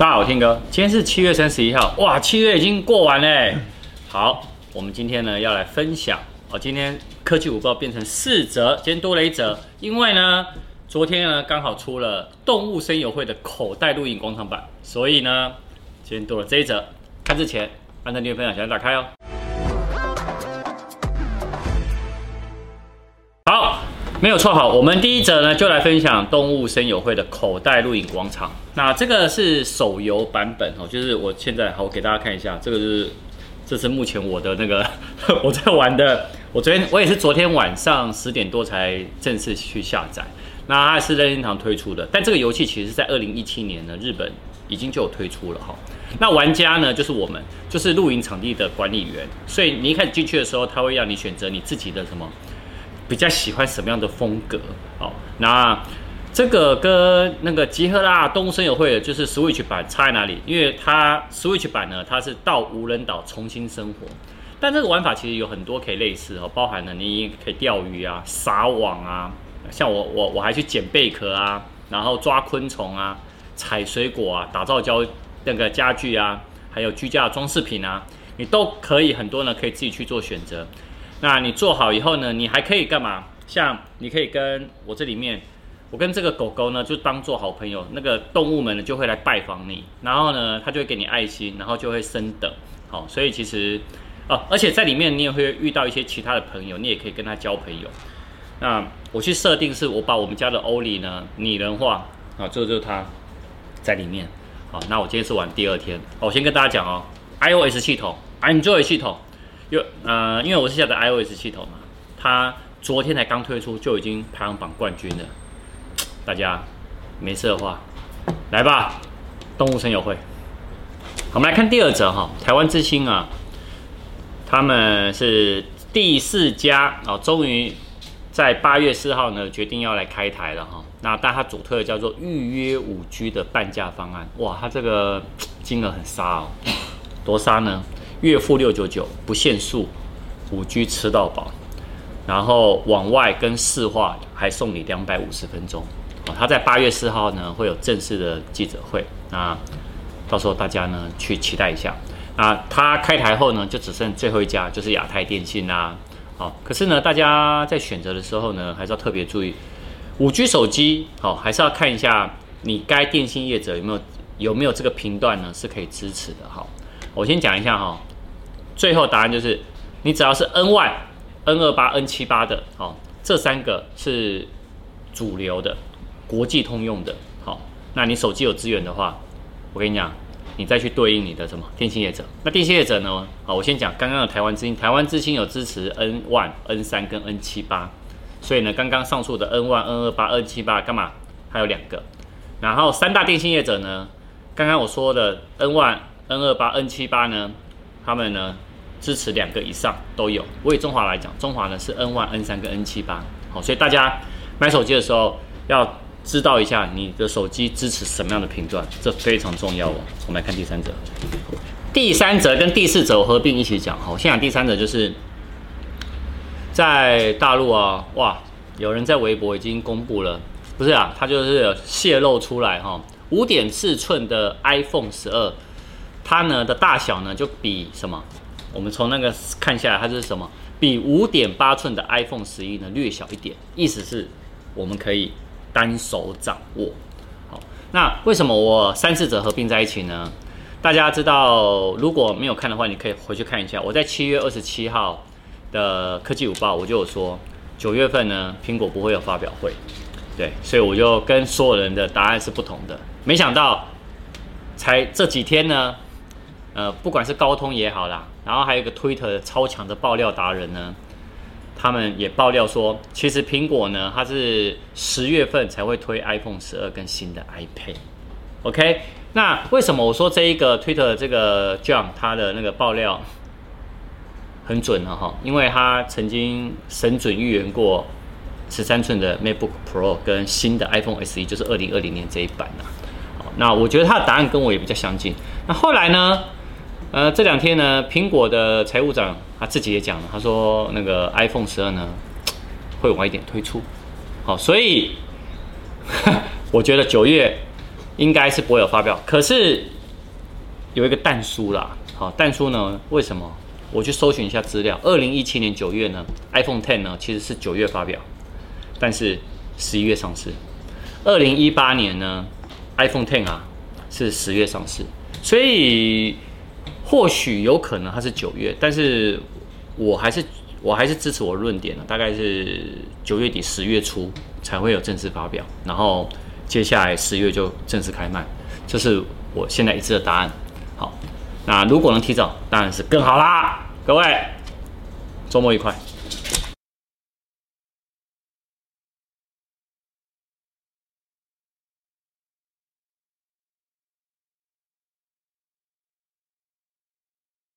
大家好，我天哥，今天是七月三十一号，哇，七月已经过完嘞。好，我们今天呢要来分享哦，今天科技午报变成四折，今天多了一折，因为呢，昨天呢刚好出了动物声友会的口袋录影广场版，所以呢，今天多了这一折。看之前，按赞、订阅、分享，小心打开哦。好没有错，好，我们第一则呢就来分享动物声友会的口袋录影广场。那这个是手游版本哦，就是我现在好，我给大家看一下，这个是这是目前我的那个 我在玩的。我昨天我也是昨天晚上十点多才正式去下载。那它是任天堂推出的，但这个游戏其实在二零一七年呢，日本已经就有推出了哈。那玩家呢就是我们，就是露营场地的管理员，所以你一开始进去的时候，他会让你选择你自己的什么。比较喜欢什么样的风格？哦，那这个跟那个集合啦动物森友会的就是 Switch 版差在哪里？因为它 Switch 版呢，它是到无人岛重新生活，但这个玩法其实有很多可以类似哦，包含了你可以钓鱼啊、撒网啊，像我我我还去捡贝壳啊，然后抓昆虫啊、采水果啊、打造家那个家具啊，还有居家装饰品啊，你都可以很多呢，可以自己去做选择。那你做好以后呢，你还可以干嘛？像你可以跟我这里面，我跟这个狗狗呢，就当做好朋友。那个动物们呢，就会来拜访你，然后呢，它就会给你爱心，然后就会升等。好，所以其实哦，而且在里面你也会遇到一些其他的朋友，你也可以跟他交朋友。那我去设定是，我把我们家的欧里呢拟人化啊，这就是它在里面。好，那我今天是玩第二天，我先跟大家讲哦，iOS 系统，Android 系统。有呃，因为我是下载 iOS 系统嘛，它昨天才刚推出就已经排行榜冠军了。大家没事的话，来吧，动物森友会。我们来看第二则哈，台湾之星啊，他们是第四家哦，终于在八月四号呢决定要来开台了哈。那但它主推的叫做预约五 G 的半价方案，哇，它这个金额很杀哦，多杀呢？月付六九九，不限速，五 G 吃到饱，然后往外跟市话还送你两百五十分钟。哦，他在八月四号呢会有正式的记者会，那到时候大家呢去期待一下。那他开台后呢就只剩最后一家，就是亚太电信啦。好，可是呢大家在选择的时候呢还是要特别注意，五 G 手机好还是要看一下你该电信业者有没有有没有这个频段呢是可以支持的。好，我先讲一下哈。最后答案就是，你只要是 N1、N28、N78 的，好，这三个是主流的，国际通用的，好，那你手机有资源的话，我跟你讲，你再去对应你的什么电信业者。那电信业者呢？好，我先讲刚刚的台湾之星，台湾之星有支持 N1、N3 跟 N78，所以呢，刚刚上述的 N1、N28、N78 干嘛？还有两个，然后三大电信业者呢，刚刚我说的 N1、N28、N78 呢，他们呢？支持两个以上都有。我以中华来讲，中华呢是 N1、N3 跟 N78，好，所以大家买手机的时候要知道一下你的手机支持什么样的频段，这非常重要哦。我们来看第三者，第三者跟第四者合并一起讲。好，先讲第三者，就是在大陆啊，哇，有人在微博已经公布了，不是啊，他就是泄露出来哈，五点四寸的 iPhone 十二，它呢的大小呢就比什么？我们从那个看下来，它是什么？比五点八寸的 iPhone 十一呢略小一点，意思是我们可以单手掌握。好，那为什么我三四者合并在一起呢？大家知道，如果没有看的话，你可以回去看一下。我在七月二十七号的科技午报，我就有说，九月份呢，苹果不会有发表会。对，所以我就跟所有人的答案是不同的。没想到，才这几天呢。呃，不管是高通也好啦，然后还有一个 Twitter 超强的爆料达人呢，他们也爆料说，其实苹果呢，它是十月份才会推 iPhone 十二跟新的 iPad。OK，那为什么我说这一个 Twitter 这个 John 他的那个爆料很准呢？哈，因为他曾经神准预言过十三寸的 MacBook Pro 跟新的 iPhone SE，就是二零二零年这一版呐。好，那我觉得他的答案跟我也比较相近。那后来呢？呃，这两天呢，苹果的财务长他自己也讲了，他说那个 iPhone 十二呢 会晚一点推出，好，所以 我觉得九月应该是不会有发表。可是有一个但书啦，好，但书呢？为什么？我去搜寻一下资料，二零一七年九月呢，iPhone Ten 呢其实是九月发表，但是十一月上市。二零一八年呢，iPhone Ten 啊是十月上市，所以或许有可能它是九月，但是我还是我还是支持我论点的，大概是九月底十月初才会有正式发表，然后接下来十月就正式开卖，这是我现在一致的答案。好。那如果能提早，当然是更好啦！各位，周末愉快。